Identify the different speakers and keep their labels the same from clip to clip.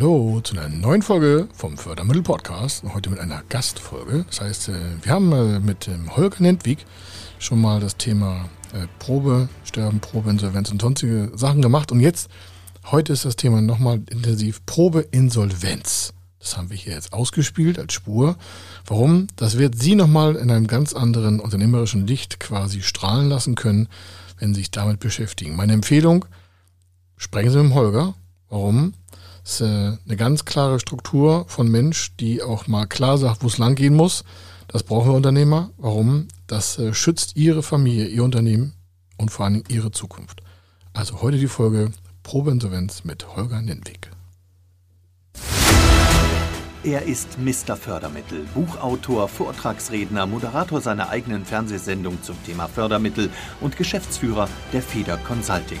Speaker 1: Hallo zu einer neuen Folge vom Fördermittel Podcast. Heute mit einer Gastfolge. Das heißt, äh, wir haben äh, mit dem Holger Nentwig schon mal das Thema äh, Probe, Sterben, Probe, Insolvenz und sonstige Sachen gemacht. Und jetzt, heute ist das Thema nochmal intensiv Probe, Insolvenz. Das haben wir hier jetzt ausgespielt als Spur. Warum? Das wird Sie nochmal in einem ganz anderen unternehmerischen Licht quasi strahlen lassen können, wenn Sie sich damit beschäftigen. Meine Empfehlung, sprechen Sie mit dem Holger. Warum? Ist äh, eine ganz klare Struktur von Mensch, die auch mal klar sagt, wo es lang gehen muss. Das brauchen wir Unternehmer. Warum? Das äh, schützt Ihre Familie, Ihr Unternehmen und vor allem Ihre Zukunft. Also heute die Folge Probeinsolvenz mit Holger Nennweg.
Speaker 2: Er ist Mr. Fördermittel, Buchautor, Vortragsredner, Moderator seiner eigenen Fernsehsendung zum Thema Fördermittel und Geschäftsführer der Feder Consulting.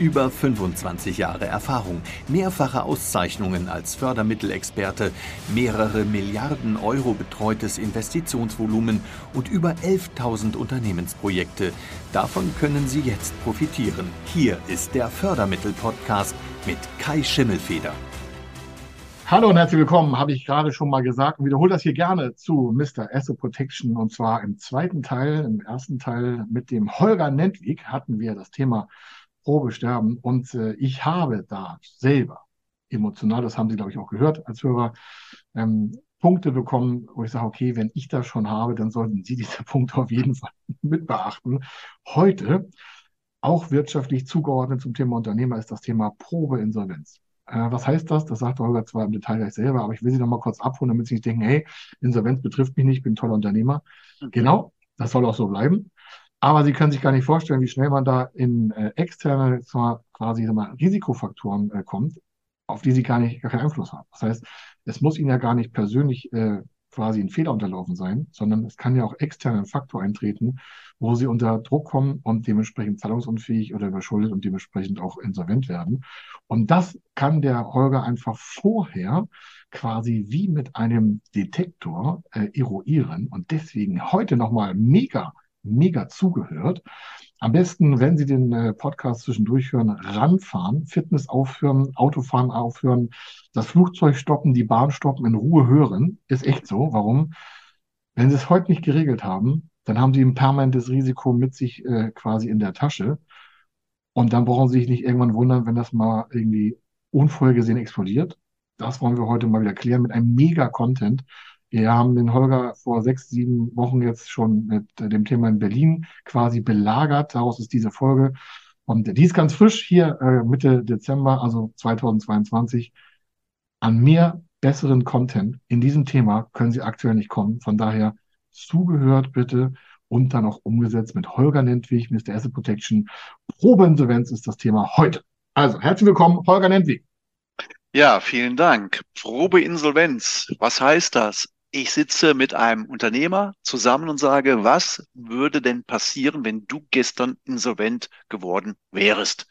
Speaker 2: Über 25 Jahre Erfahrung, mehrfache Auszeichnungen als Fördermittelexperte, mehrere Milliarden Euro betreutes Investitionsvolumen und über 11.000 Unternehmensprojekte. Davon können Sie jetzt profitieren. Hier ist der Fördermittel-Podcast mit Kai Schimmelfeder.
Speaker 1: Hallo und herzlich willkommen, habe ich gerade schon mal gesagt und wiederhole das hier gerne zu Mr. Asset Protection und zwar im zweiten Teil. Im ersten Teil mit dem Holger Nentwig hatten wir das Thema Probe sterben. Und äh, ich habe da selber emotional, das haben Sie, glaube ich, auch gehört als Hörer, ähm, Punkte bekommen, wo ich sage, okay, wenn ich das schon habe, dann sollten Sie diese Punkte auf jeden Fall mit beachten. Heute, auch wirtschaftlich zugeordnet zum Thema Unternehmer, ist das Thema Probeinsolvenz. Äh, was heißt das? Das sagt Holger zwar im Detail gleich selber, aber ich will Sie noch mal kurz abholen, damit Sie nicht denken, hey, Insolvenz betrifft mich nicht, ich bin ein toller Unternehmer. Okay. Genau, das soll auch so bleiben. Aber Sie können sich gar nicht vorstellen, wie schnell man da in äh, externe, zwar quasi mal, Risikofaktoren äh, kommt, auf die Sie gar nicht gar keinen Einfluss haben. Das heißt, es muss Ihnen ja gar nicht persönlich äh, quasi ein Fehler unterlaufen sein, sondern es kann ja auch externen Faktor eintreten, wo Sie unter Druck kommen und dementsprechend zahlungsunfähig oder überschuldet und dementsprechend auch insolvent werden. Und das kann der Holger einfach vorher quasi wie mit einem Detektor äh, eruieren und deswegen heute nochmal mega mega zugehört. Am besten, wenn Sie den äh, Podcast zwischendurch hören, ranfahren, Fitness aufhören, Autofahren aufhören, das Flugzeug stoppen, die Bahn stoppen, in Ruhe hören. Ist echt so. Warum? Wenn Sie es heute nicht geregelt haben, dann haben Sie ein permanentes Risiko mit sich äh, quasi in der Tasche. Und dann brauchen Sie sich nicht irgendwann wundern, wenn das mal irgendwie unvorhergesehen explodiert. Das wollen wir heute mal wieder klären mit einem Mega-Content. Wir haben den Holger vor sechs, sieben Wochen jetzt schon mit dem Thema in Berlin quasi belagert. Daraus ist diese Folge. Und die ist ganz frisch hier äh, Mitte Dezember, also 2022. An mehr besseren Content in diesem Thema können Sie aktuell nicht kommen. Von daher zugehört bitte und dann auch umgesetzt mit Holger Nentwig, Mr. Asset Protection. Probeinsolvenz ist das Thema heute. Also herzlich willkommen, Holger Nentwig.
Speaker 3: Ja, vielen Dank. Probeinsolvenz, was heißt das? Ich sitze mit einem Unternehmer zusammen und sage, was würde denn passieren, wenn du gestern insolvent geworden wärst?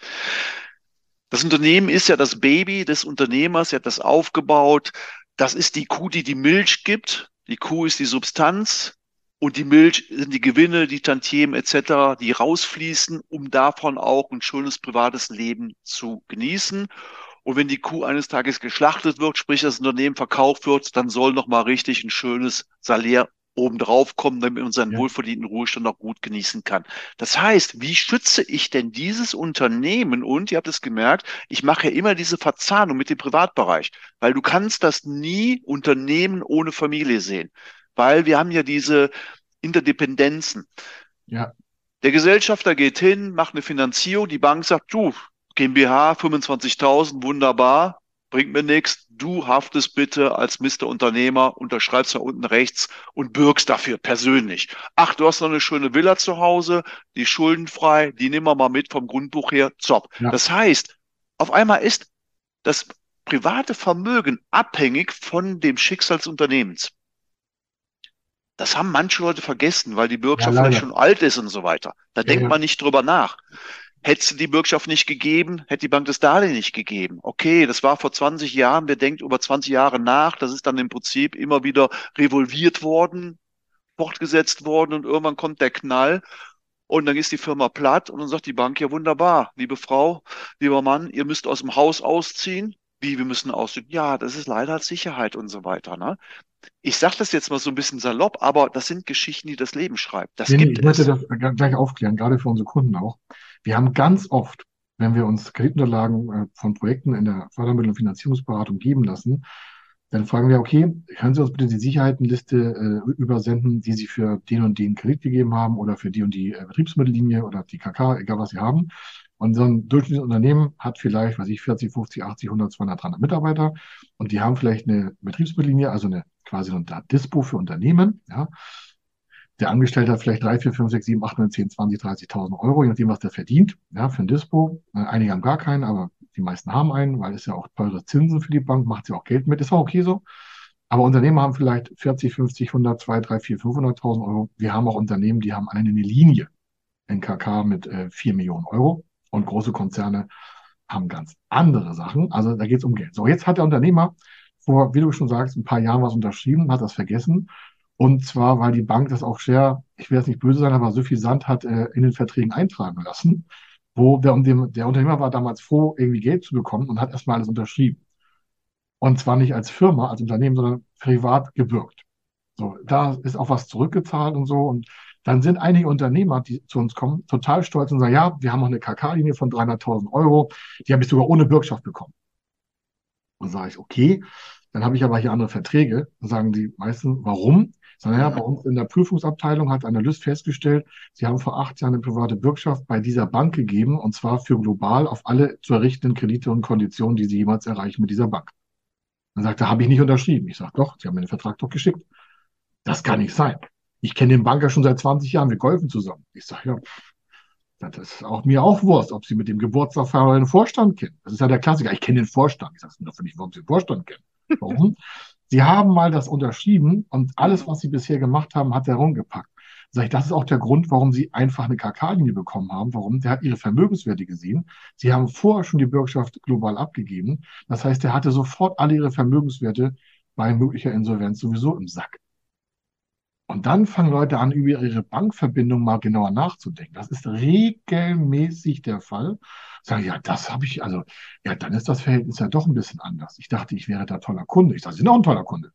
Speaker 3: Das Unternehmen ist ja das Baby des Unternehmers, er hat das aufgebaut. Das ist die Kuh, die die Milch gibt. Die Kuh ist die Substanz und die Milch sind die Gewinne, die Tantiemen etc., die rausfließen, um davon auch ein schönes privates Leben zu genießen. Und wenn die Kuh eines Tages geschlachtet wird, sprich das Unternehmen verkauft wird, dann soll noch mal richtig ein schönes Salär obendrauf kommen, damit man seinen ja. wohlverdienten Ruhestand auch gut genießen kann. Das heißt, wie schütze ich denn dieses Unternehmen? Und ihr habt es gemerkt, ich mache ja immer diese Verzahnung mit dem Privatbereich, weil du kannst das nie Unternehmen ohne Familie sehen, weil wir haben ja diese Interdependenzen. Ja. Der Gesellschafter geht hin, macht eine Finanzierung, die Bank sagt, du, GmbH 25.000, wunderbar, bringt mir nichts. Du haftest bitte als Mr. Unternehmer, unterschreibst da unten rechts und bürgst dafür persönlich. Ach, du hast noch eine schöne Villa zu Hause, die schuldenfrei, die nehmen wir mal mit vom Grundbuch her, zopp. Ja. Das heißt, auf einmal ist das private Vermögen abhängig von dem Schicksal des Unternehmens. Das haben manche Leute vergessen, weil die Bürgschaft ja, vielleicht schon alt ist und so weiter. Da ja, denkt man nicht drüber nach. Hätte die Bürgschaft nicht gegeben, hätte die Bank das Darlehen nicht gegeben. Okay, das war vor 20 Jahren, wer denkt über 20 Jahre nach, das ist dann im Prinzip immer wieder revolviert worden, fortgesetzt worden und irgendwann kommt der Knall und dann ist die Firma platt und dann sagt die Bank, ja wunderbar, liebe Frau, lieber Mann, ihr müsst aus dem Haus ausziehen. Wie, wir müssen ausziehen? Ja, das ist leider als Sicherheit und so weiter. Ne? Ich sage das jetzt mal so ein bisschen salopp, aber das sind Geschichten, die das Leben schreibt. Das
Speaker 1: Nee,
Speaker 3: gibt
Speaker 1: ich möchte
Speaker 3: es.
Speaker 1: das gleich aufklären, gerade für unsere Kunden auch. Wir haben ganz oft, wenn wir uns Kreditunterlagen äh, von Projekten in der Fördermittel- und Finanzierungsberatung geben lassen, dann fragen wir, okay, können Sie uns bitte die Sicherheitenliste äh, übersenden, die Sie für den und den Kredit gegeben haben oder für die und die äh, Betriebsmittellinie oder die KK, egal was Sie haben. Und so ein durchschnittliches Unternehmen hat vielleicht, weiß ich, 40, 50, 80, 100, 200, 300 Mitarbeiter und die haben vielleicht eine Betriebsmittellinie, also eine quasi so ein Dispo für Unternehmen, ja. Der Angestellte hat vielleicht 3, 4, 5, 6, 7, 8, 9, 10, 20, 30.000 Euro, je nachdem, was der verdient, ja, für ein Dispo. Äh, Einige haben gar keinen, aber die meisten haben einen, weil es ja auch teure Zinsen für die Bank, macht ja auch Geld mit, ist auch okay so. Aber Unternehmen haben vielleicht 40, 50, 100, 2, 3, 4, 500.000 Euro. Wir haben auch Unternehmen, die haben eine Linie in KK mit äh, 4 Millionen Euro. Und große Konzerne haben ganz andere Sachen. Also da geht es um Geld. So, jetzt hat der Unternehmer vor, wie du schon sagst, ein paar Jahren was unterschrieben, hat das vergessen. Und zwar, weil die Bank das auch sehr, ich will jetzt nicht böse sein, aber so viel Sand hat äh, in den Verträgen eintragen lassen, wo der, der Unternehmer war damals froh, irgendwie Geld zu bekommen und hat erstmal alles unterschrieben. Und zwar nicht als Firma, als Unternehmen, sondern privat gebürgt. So, da ist auch was zurückgezahlt und so. Und dann sind einige Unternehmer, die zu uns kommen, total stolz und sagen, ja, wir haben noch eine KK-Linie von 300.000 Euro, die habe ich sogar ohne Bürgschaft bekommen. Dann sage ich, okay, dann habe ich aber hier andere Verträge. Dann sagen die meisten, warum? Sagen, ja, bei uns in der Prüfungsabteilung hat Analyst festgestellt, sie haben vor acht Jahren eine private Bürgschaft bei dieser Bank gegeben, und zwar für global auf alle zu errichtenden Kredite und Konditionen, die sie jemals erreichen mit dieser Bank. Dann sagt er, habe ich nicht unterschrieben. Ich sage, doch, Sie haben mir den Vertrag doch geschickt. Das kann nicht sein. Ich kenne den Banker schon seit 20 Jahren, wir golfen zusammen. Ich sage, ja, das ist auch mir auch Wurst, ob Sie mit dem Geburtstagsfahrer den Vorstand kennen. Das ist ja der Klassiker. Ich kenne den Vorstand. Ich sage es doch nicht, warum Sie den Vorstand kennen. Warum? Sie haben mal das unterschrieben und alles, was Sie bisher gemacht haben, hat er rumgepackt. Sag ich, das ist auch der Grund, warum Sie einfach eine KK-Linie bekommen haben. Warum? Der hat Ihre Vermögenswerte gesehen. Sie haben vorher schon die Bürgschaft global abgegeben. Das heißt, er hatte sofort alle Ihre Vermögenswerte bei möglicher Insolvenz sowieso im Sack. Und dann fangen Leute an, über ihre Bankverbindung mal genauer nachzudenken. Das ist regelmäßig der Fall. Sagen, ja, das habe ich, also, ja, dann ist das Verhältnis ja doch ein bisschen anders. Ich dachte, ich wäre da toller Kunde. Ich sage, Sie sind auch ein toller Kunde.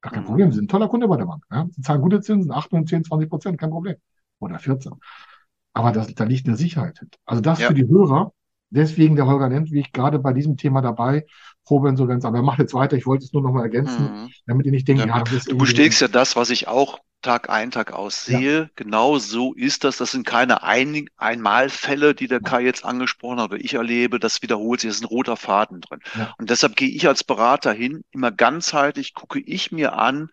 Speaker 1: Gar kein
Speaker 3: Mhm.
Speaker 1: Problem. Sie sind ein toller Kunde bei der Bank. Ja? Sie zahlen gute Zinsen, 8, 9, 10, 20 Prozent, kein Problem. Oder 14. Aber das, da liegt eine Sicherheit hinter. Also das
Speaker 3: Ja.
Speaker 1: für die Hörer. Deswegen der Holger Nentwig gerade bei diesem Thema dabei, Probeinsolvenz. Aber er macht jetzt weiter. Ich wollte es nur noch mal ergänzen,
Speaker 3: Mhm.
Speaker 1: damit ihr nicht denkt,
Speaker 3: Ja,
Speaker 1: ja, das ist
Speaker 3: Du bestätigst ja das, was ich auch Tag ein, Tag aus
Speaker 1: Ja.
Speaker 3: sehe. Genau so ist das. Das sind keine ein Einmalfälle, die der Kai jetzt angesprochen hat, oder ich erlebe. Das wiederholt sich. Das ist ein roter Faden drin.
Speaker 1: Ja.
Speaker 3: Und deshalb gehe ich als Berater hin, immer ganzheitlich gucke ich mir an,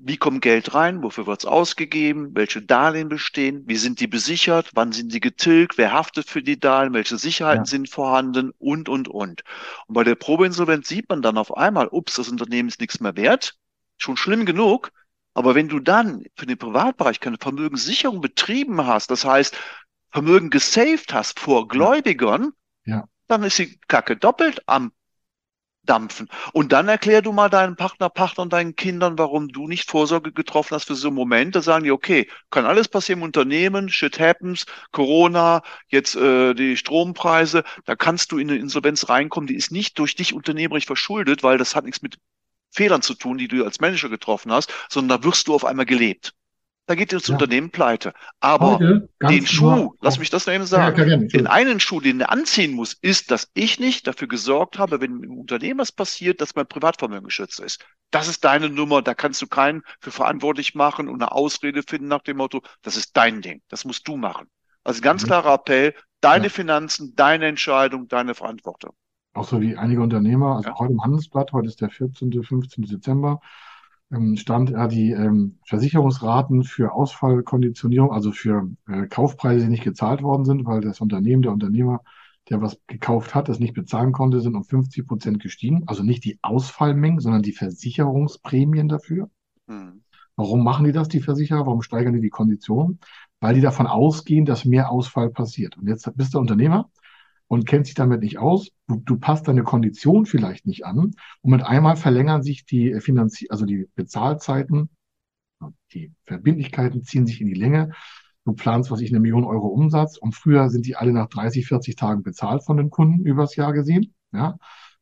Speaker 3: wie kommt Geld rein, wofür wird es ausgegeben, welche Darlehen bestehen, wie sind die besichert, wann sind die getilgt, wer haftet für die Darlehen, welche Sicherheiten
Speaker 1: Ja.
Speaker 3: sind vorhanden und, und, und. Und bei der Probeinsolvenz sieht man dann auf einmal, ups, das Unternehmen ist nichts mehr wert, schon schlimm genug. Aber wenn du dann für den Privatbereich keine Vermögenssicherung betrieben hast, das heißt, Vermögen gesaved hast vor Gläubigern,
Speaker 1: Ja.
Speaker 3: dann ist die Kacke doppelt am Dampfen. Und dann erklär du mal deinen Partner, Partner und deinen Kindern, warum du nicht Vorsorge getroffen hast für so einen Moment. Da sagen die, okay, kann alles passieren im Unternehmen, shit happens, Corona, jetzt äh, die Strompreise, da kannst du in eine Insolvenz reinkommen, die ist nicht durch dich unternehmerisch verschuldet, weil das hat nichts mit Fehlern zu tun, die du als Manager getroffen hast, sondern da wirst du auf einmal gelebt. Da geht das
Speaker 1: Ja.
Speaker 3: Unternehmen pleite. Aber
Speaker 1: Heute
Speaker 3: den Schuh, lass mich das noch eben sagen,
Speaker 1: ja,
Speaker 3: den einen Schuh, den er anziehen muss, ist, dass ich nicht dafür gesorgt habe, wenn im Unternehmen was passiert, dass mein Privatvermögen geschützt ist. Das ist deine Nummer, da kannst du keinen für verantwortlich machen und eine Ausrede finden nach dem Motto, das ist dein Ding, das musst du machen. Also ganz
Speaker 1: Mhm.
Speaker 3: klarer Appell, deine
Speaker 1: Ja.
Speaker 3: Finanzen, deine Entscheidung, deine Verantwortung.
Speaker 1: Auch so wie einige Unternehmer, also
Speaker 3: Ja.
Speaker 1: heute im Handelsblatt, heute ist der 14., 15. Dezember, ähm, stand ja die ähm, Versicherungsraten für Ausfallkonditionierung, also für äh, Kaufpreise, die nicht gezahlt worden sind, weil das Unternehmen, der Unternehmer, der was gekauft hat, das nicht bezahlen konnte, sind um 50 Prozent gestiegen. Also nicht die Ausfallmengen, sondern die Versicherungsprämien dafür.
Speaker 3: Hm.
Speaker 1: Warum machen die das, die Versicherer? Warum steigern die die Konditionen? weil die davon ausgehen, dass mehr Ausfall passiert. Und jetzt bist du Unternehmer und kennst dich damit nicht aus. Du, du passt deine Kondition vielleicht nicht an. Und mit einmal verlängern sich die Finanzi also die Bezahlzeiten, die Verbindlichkeiten ziehen sich in die Länge. Du planst, was ich, eine Million Euro Umsatz. Und früher sind die alle nach 30, 40 Tagen bezahlt von den Kunden übers Jahr gesehen. Ja.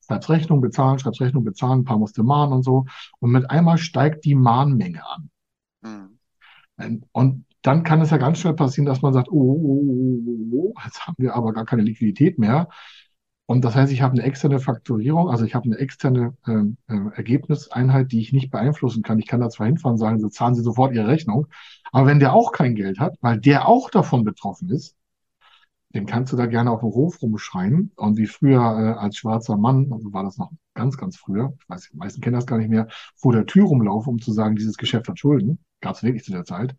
Speaker 1: Schreibst Rechnung, bezahlen, schreibst Rechnung, bezahlen, ein paar musste mahnen und so. Und mit einmal steigt die Mahnmenge an. Mhm. Und dann kann es ja ganz schnell passieren, dass man sagt, oh, oh, oh, oh, jetzt haben wir aber gar keine Liquidität mehr. Und das heißt, ich habe eine externe Fakturierung, also ich habe eine externe äh, äh, Ergebniseinheit, die ich nicht beeinflussen kann. Ich kann da zwar hinfahren und sagen, so zahlen Sie sofort Ihre Rechnung. Aber wenn der auch kein Geld hat, weil der auch davon betroffen ist, den kannst du da gerne auf dem Hof rumschreien. Und wie früher äh, als schwarzer Mann, also war das noch ganz, ganz früher, ich weiß, die meisten kennen das gar nicht mehr, vor der Tür rumlaufen, um zu sagen, dieses Geschäft hat Schulden. Gab es wirklich zu der Zeit.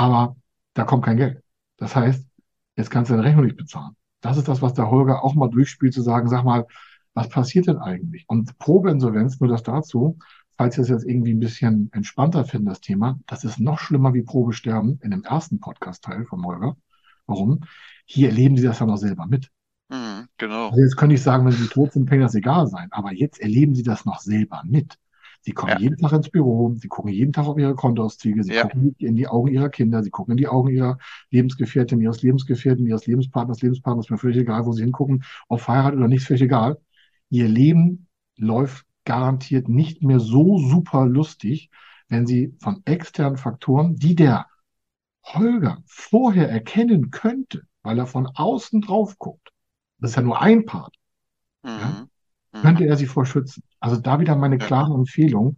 Speaker 1: Aber da kommt kein Geld. Das heißt, jetzt kannst du deine Rechnung nicht bezahlen. Das ist das, was der Holger auch mal durchspielt, zu sagen, sag mal, was passiert denn eigentlich? Und Probeinsolvenz, nur das dazu, falls ihr es jetzt irgendwie ein bisschen entspannter finden, das Thema, das ist noch schlimmer wie Probesterben in dem ersten Podcast-Teil von Holger. Warum? Hier erleben sie das ja noch selber mit.
Speaker 3: Mhm, genau.
Speaker 1: Also jetzt könnte ich sagen, wenn sie tot sind, kann das egal sein. Aber jetzt erleben sie das noch selber mit. Sie kommen ja. jeden Tag ins Büro, sie gucken jeden Tag auf ihre Kontoauszüge, sie ja. gucken in die Augen ihrer Kinder, sie gucken in die Augen ihrer Lebensgefährtin, ihres Lebensgefährten, ihres Lebenspartners, Lebenspartners, mir völlig egal, wo sie hingucken, ob verheiratet oder nicht, völlig egal. Ihr Leben läuft garantiert nicht mehr so super lustig, wenn sie von externen Faktoren, die der Holger vorher erkennen könnte, weil er von außen drauf guckt, das ist ja nur ein Part, mhm. ja, Mhm. könnte er sie vor schützen. Also da wieder meine klare Empfehlung.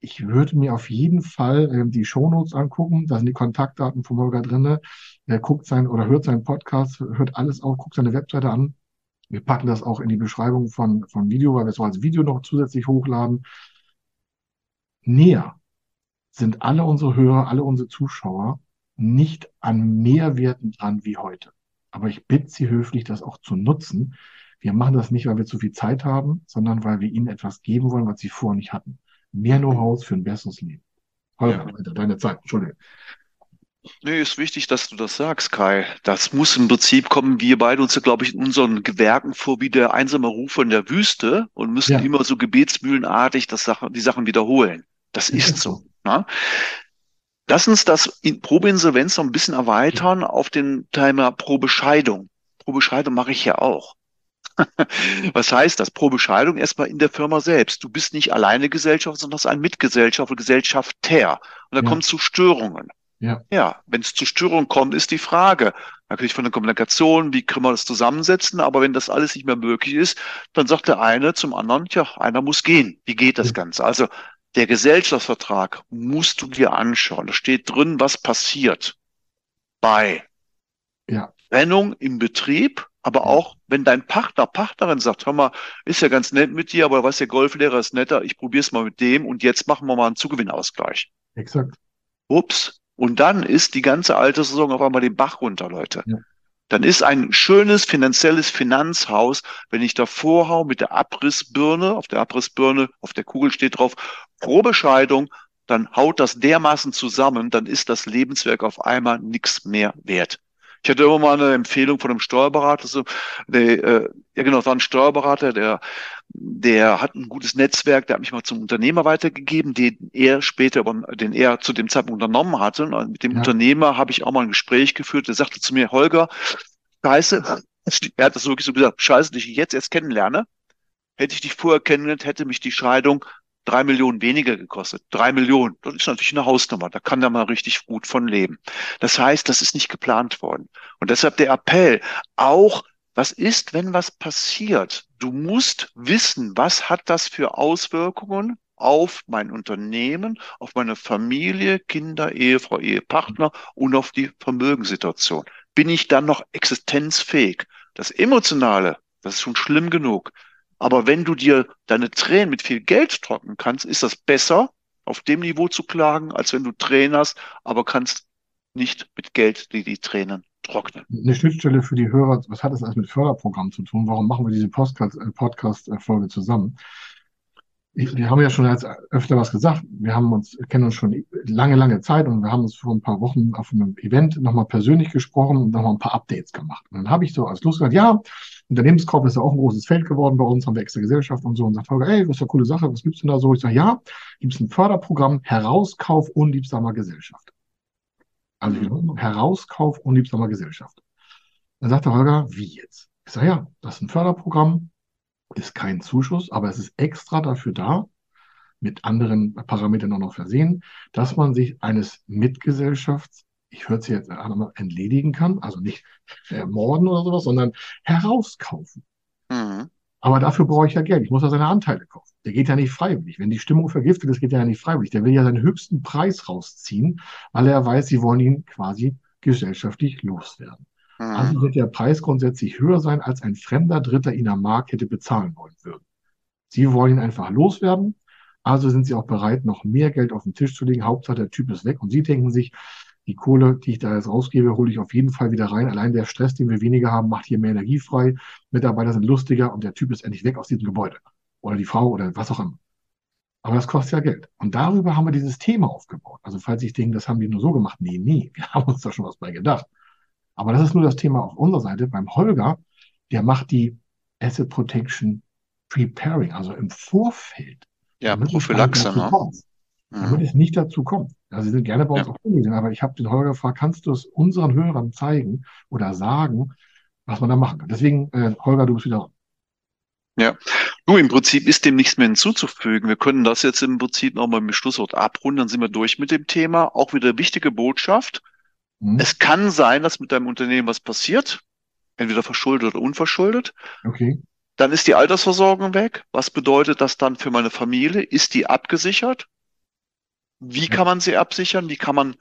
Speaker 1: Ich würde mir auf jeden Fall ähm, die Shownotes angucken. Da sind die Kontaktdaten von Holger drinne. Er guckt sein oder hört seinen Podcast, hört alles auf, guckt seine Webseite an. Wir packen das auch in die Beschreibung von, von Video, weil wir es auch als Video noch zusätzlich hochladen. Näher sind alle unsere Hörer, alle unsere Zuschauer nicht an Mehrwerten dran wie heute. Aber ich bitte Sie höflich, das auch zu nutzen, wir machen das nicht, weil wir zu viel Zeit haben, sondern weil wir ihnen etwas geben wollen, was sie vorher nicht hatten. Mehr Know-how für ein besseres Leben. Holger, ja. deine Zeit, Entschuldige.
Speaker 3: Nee, ist wichtig, dass du das sagst, Kai. Das muss im Prinzip kommen, wir beide uns, glaube ich, in unseren Gewerken vor wie der einsame Ruf in der Wüste und müssen ja. immer so gebetsmühlenartig das Sache, die Sachen wiederholen. Das ist so. Ne? Lass uns das in Probeinsolvenz noch ein bisschen erweitern auf den Thema Probescheidung. Probescheidung mache ich ja auch. Was heißt das? Pro Bescheidung erstmal in der Firma selbst. Du bist nicht alleine Gesellschaft, sondern hast einen Mitgesellschafter, Gesellschafter. Und da ja. kommt zu Störungen. Ja, ja wenn es zu Störungen kommt, ist die Frage, natürlich von der Kommunikation, wie können wir das zusammensetzen, aber wenn das alles nicht mehr möglich ist, dann sagt der eine zum anderen, tja, einer muss gehen. Wie geht das ja. Ganze? Also der Gesellschaftsvertrag musst du dir anschauen. Da steht drin, was passiert bei ja. Trennung im Betrieb aber auch, wenn dein Partner, Partnerin sagt, hör mal, ist ja ganz nett mit dir, aber was der Golflehrer ist netter, ich probiere es mal mit dem und jetzt machen wir mal einen Zugewinnausgleich.
Speaker 1: Exakt.
Speaker 3: Ups. Und dann ist die ganze alte Saison auf einmal den Bach runter, Leute. Ja. Dann ist ein schönes finanzielles Finanzhaus, wenn ich davor hau mit der Abrissbirne, auf der Abrissbirne, auf der Kugel steht drauf, Probescheidung, dann haut das dermaßen zusammen, dann ist das Lebenswerk auf einmal nichts mehr wert. Ich hatte immer mal eine Empfehlung von einem Steuerberater, so, der, äh, ja genau, das war ein Steuerberater, der, der hat ein gutes Netzwerk, der hat mich mal zum Unternehmer weitergegeben, den er später, den er zu dem Zeitpunkt unternommen hatte. Und mit dem ja. Unternehmer habe ich auch mal ein Gespräch geführt. Der sagte zu mir, Holger, scheiße, er hat das wirklich so gesagt, scheiße, dich jetzt erst kennenlerne. Hätte ich dich vorher kennengelernt, hätte mich die Scheidung drei Millionen weniger gekostet. Drei Millionen, das ist natürlich eine Hausnummer, da kann er mal richtig gut von leben. Das heißt, das ist nicht geplant worden. Und deshalb der Appell, auch was ist, wenn was passiert? Du musst wissen, was hat das für Auswirkungen auf mein Unternehmen, auf meine Familie, Kinder, Ehefrau, Ehepartner und auf die Vermögenssituation. Bin ich dann noch existenzfähig? Das Emotionale, das ist schon schlimm genug. Aber wenn du dir deine Tränen mit viel Geld trocknen kannst, ist das besser, auf dem Niveau zu klagen, als wenn du Tränen hast, aber kannst nicht mit Geld die, die Tränen trocknen.
Speaker 1: Eine Schnittstelle für die Hörer, was hat das alles mit Förderprogramm zu tun? Warum machen wir diese äh, Podcast-Folge zusammen? Wir haben ja schon als öfter was gesagt. Wir haben uns, kennen uns schon lange, lange Zeit und wir haben uns vor ein paar Wochen auf einem Event nochmal persönlich gesprochen und nochmal ein paar Updates gemacht. Und dann habe ich so als Lust gesagt, ja, Unternehmenskorb ist ja auch ein großes Feld geworden bei uns, haben wir extra Gesellschaft und so und sagt Holger, ey, was ist eine coole Sache, was gibt's denn da so? Ich sage, ja, gibt es ein Förderprogramm, Herauskauf unliebsamer Gesellschaft. Also mhm. Herauskauf unliebsamer Gesellschaft. Dann sagt der Holger, wie jetzt? Ich sage, ja, das ist ein Förderprogramm, ist kein Zuschuss, aber es ist extra dafür da, mit anderen Parametern auch noch versehen, dass man sich eines Mitgesellschafts, ich höre es jetzt an, entledigen kann, also nicht ermorden oder sowas, sondern herauskaufen. Mhm. Aber dafür brauche ich ja Geld. Ich muss ja seine Anteile kaufen. Der geht ja nicht freiwillig. Wenn die Stimmung vergiftet ist, geht er ja nicht freiwillig. Der will ja seinen höchsten Preis rausziehen, weil er weiß, sie wollen ihn quasi gesellschaftlich loswerden. Also wird der Preis grundsätzlich höher sein, als ein fremder Dritter ihn am Markt hätte bezahlen wollen würden. Sie wollen ihn einfach loswerden, also sind sie auch bereit, noch mehr Geld auf den Tisch zu legen. Hauptsache, der Typ ist weg. Und sie denken sich, die Kohle, die ich da jetzt rausgebe, hole ich auf jeden Fall wieder rein. Allein der Stress, den wir weniger haben, macht hier mehr Energie frei. Mitarbeiter sind lustiger und der Typ ist endlich weg aus diesem Gebäude. Oder die Frau oder was auch immer. Aber das kostet ja Geld. Und darüber haben wir dieses Thema aufgebaut. Also falls ich denke, das haben die nur so gemacht. Nee, nee, wir haben uns da schon was bei gedacht. Aber das ist nur das Thema auf unserer Seite. Beim Holger, der macht die Asset Protection Preparing, also im Vorfeld.
Speaker 3: Ja, Prophylaxe, ne?
Speaker 1: Damit mhm. es nicht dazu kommt. Also sie sind gerne bei uns ja. auch umgegangen, aber ich habe den Holger gefragt, kannst du es unseren Hörern zeigen oder sagen, was man da machen kann? Deswegen, äh, Holger, du bist wieder dran.
Speaker 3: Ja, du, im Prinzip ist dem nichts mehr hinzuzufügen. Wir können das jetzt im Prinzip nochmal mit Schlusswort abrunden, dann sind wir durch mit dem Thema. Auch wieder wichtige Botschaft. Mhm. Es kann sein, dass mit deinem Unternehmen was passiert, entweder verschuldet oder unverschuldet.
Speaker 1: Okay.
Speaker 3: Dann ist die Altersversorgung weg. Was bedeutet das dann für meine Familie? Ist die abgesichert? Wie kann man sie absichern? Wie kann man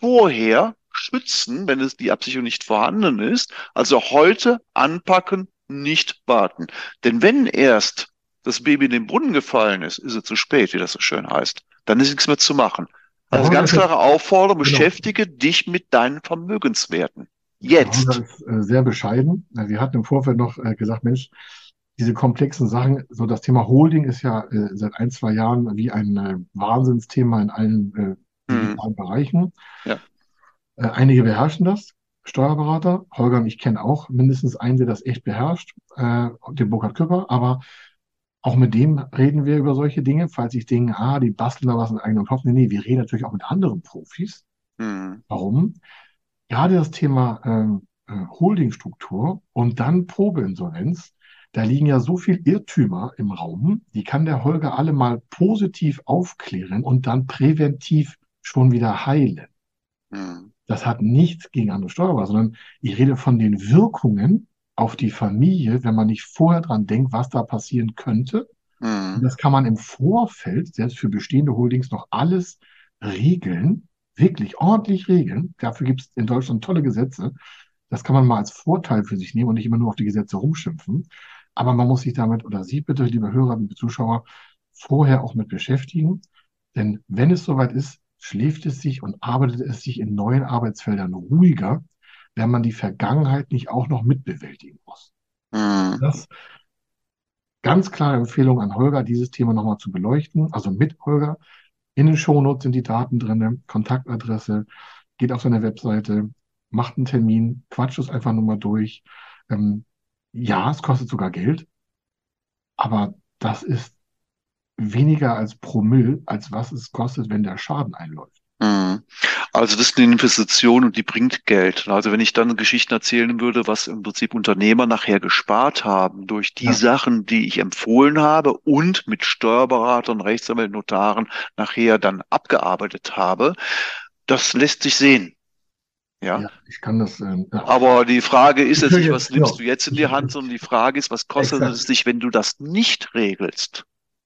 Speaker 3: vorher schützen, wenn es die Absicherung nicht vorhanden ist? Also heute anpacken, nicht warten. Denn wenn erst das Baby in den Brunnen gefallen ist, ist es zu spät, wie das so schön heißt. Dann ist nichts mehr zu machen. Also ganz klare Aufforderung, genau. beschäftige dich mit deinen Vermögenswerten. Jetzt. Das
Speaker 1: ist äh, sehr bescheiden. Wir hatten im Vorfeld noch äh, gesagt, Mensch, diese komplexen Sachen, so das Thema Holding ist ja äh, seit ein, zwei Jahren wie ein Wahnsinnsthema in allen mhm. Bereichen. Ja. Einige beherrschen das, Steuerberater. Holger und ich kennen auch mindestens einen, der das echt beherrscht, den Burkhard Küpper. Aber auch mit dem reden wir über solche Dinge, falls ich denke, ah, die basteln da was in eigenen Kopf. Nee, nee, wir reden natürlich auch mit anderen Profis. Mhm. Warum? Gerade das Thema ähm, äh, Holdingstruktur und dann Probeinsolvenz, da liegen ja so viel Irrtümer im Raum, die kann der Holger alle mal positiv aufklären und dann präventiv schon wieder heilen. Mhm. Das hat nichts gegen andere Steuerberater, sondern ich rede von den Wirkungen auf die Familie, wenn man nicht vorher dran denkt, was da passieren könnte. Mhm. Das kann man im Vorfeld, selbst für bestehende Holdings, noch alles regeln, wirklich ordentlich regeln. Dafür gibt es in Deutschland tolle Gesetze. Das kann man mal als Vorteil für sich nehmen und nicht immer nur auf die Gesetze rumschimpfen. Aber man muss sich damit, oder Sie bitte, liebe Hörer, liebe Zuschauer, vorher auch mit beschäftigen. Denn wenn es soweit ist, schläft es sich und arbeitet es sich in neuen Arbeitsfeldern ruhiger, wenn man die Vergangenheit nicht auch noch mitbewältigen muss. Mhm. Das ganz klare Empfehlung an Holger, dieses Thema nochmal zu beleuchten. Also mit Holger. In den Shownotes sind die Daten drin, Kontaktadresse, geht auf seine Webseite, macht einen Termin, quatscht es einfach nur mal durch. Ähm, ja, es kostet sogar Geld, aber das ist weniger als Promille, als was es kostet, wenn der Schaden einläuft.
Speaker 3: Mhm. Also das ist eine Investition und die bringt Geld. Also wenn ich dann Geschichten erzählen würde, was im Prinzip Unternehmer nachher gespart haben durch die ja. Sachen, die ich empfohlen habe und mit Steuerberatern, Rechtsanwälten, Notaren nachher dann abgearbeitet habe, das lässt sich sehen. Ja. ja
Speaker 1: ich kann das. Äh,
Speaker 3: ja. Aber die Frage ist jetzt nicht, was nimmst du jetzt in die Hand, sondern die Frage ist, was kostet Exakt. es dich, wenn du das nicht regelst?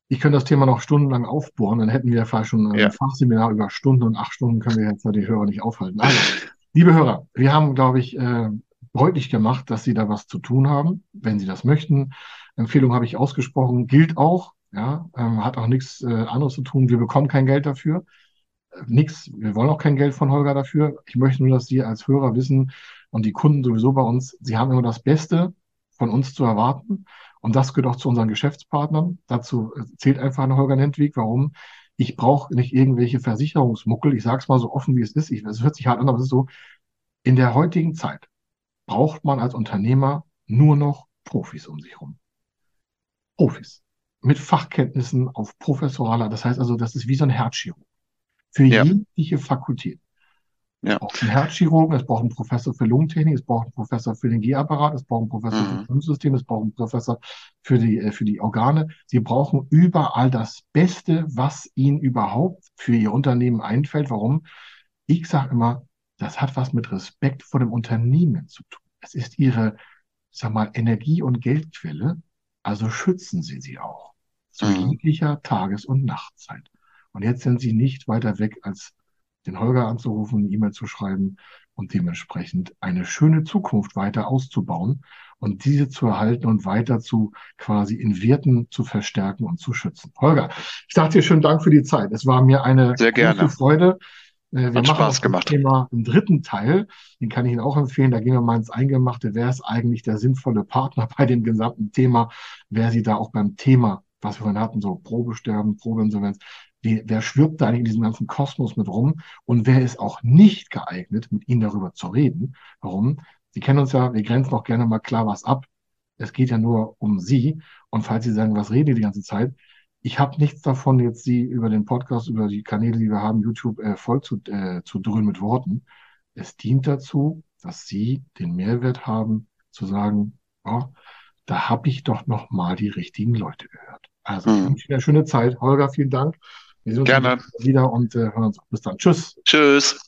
Speaker 1: Ich könnte das Thema noch stundenlang aufbohren, dann hätten wir ja schon ein ja. Fachseminar über Stunden und acht Stunden können wir jetzt ja die Hörer nicht aufhalten. Also, liebe Hörer, wir haben, glaube ich, äh, deutlich gemacht, dass Sie da was zu tun haben, wenn Sie das möchten. Empfehlung habe ich ausgesprochen, gilt auch, ja, ähm, hat auch nichts äh, anderes zu tun. Wir bekommen kein Geld dafür. Äh, nichts, wir wollen auch kein Geld von Holger dafür. Ich möchte nur, dass Sie als Hörer wissen und die Kunden sowieso bei uns, Sie haben immer das Beste von uns zu erwarten. Und das gehört auch zu unseren Geschäftspartnern. Dazu äh, zählt einfach eine Holger Nentwig. Warum? Ich brauche nicht irgendwelche Versicherungsmuckel. Ich sage es mal so offen, wie es ist. es hört sich hart an, aber es ist so. In der heutigen Zeit braucht man als Unternehmer nur noch Profis um sich herum. Profis. Mit Fachkenntnissen auf professoraler, das heißt also, das ist wie so ein Herzchirurg. Für ja. jegliche Fakultät. Ja. Es braucht einen Herzchirurgen, es braucht einen Professor für Lungentechnik, es braucht einen Professor für den G-Apparat, es braucht einen Professor mhm. für das Immunsystem, es braucht einen Professor für die, äh, für die Organe. Sie brauchen überall das Beste, was Ihnen überhaupt für Ihr Unternehmen einfällt. Warum? Ich sage immer, das hat was mit Respekt vor dem Unternehmen zu tun. Es ist Ihre, sag mal, Energie- und Geldquelle. Also schützen Sie sie auch. Zu mhm. jeglicher Tages- und Nachtzeit. Und jetzt sind Sie nicht weiter weg als den Holger anzurufen, eine E-Mail zu schreiben und dementsprechend eine schöne Zukunft weiter auszubauen und diese zu erhalten und weiter zu quasi in Werten zu verstärken und zu schützen. Holger, ich sage dir schönen Dank für die Zeit. Es war mir eine
Speaker 3: Sehr
Speaker 1: große Freude.
Speaker 3: Äh, wir Hat machen Spaß gemacht.
Speaker 1: Thema im dritten Teil, den kann ich Ihnen auch empfehlen. Da gehen wir mal ins Eingemachte. Wer ist eigentlich der sinnvolle Partner bei dem gesamten Thema? Wer Sie da auch beim Thema, was wir vorhin hatten, so Probesterben, Probeinsolvenz, wie, wer schwirbt da eigentlich in diesem ganzen Kosmos mit rum und wer ist auch nicht geeignet, mit ihnen darüber zu reden. Warum? Sie kennen uns ja, wir grenzen auch gerne mal klar was ab. Es geht ja nur um Sie. Und falls Sie sagen, was reden die die ganze Zeit? Ich habe nichts davon, jetzt Sie über den Podcast, über die Kanäle, die wir haben, YouTube, äh, voll zu, äh, zu dröhnen mit Worten. Es dient dazu, dass Sie den Mehrwert haben, zu sagen, oh, da habe ich doch noch mal die richtigen Leute gehört. Also, hm. ich wünsche Ihnen eine schöne Zeit. Holger, vielen Dank. Wir sehen uns
Speaker 3: Gerne.
Speaker 1: wieder und äh, hören uns. Bis dann. Tschüss.
Speaker 3: Tschüss.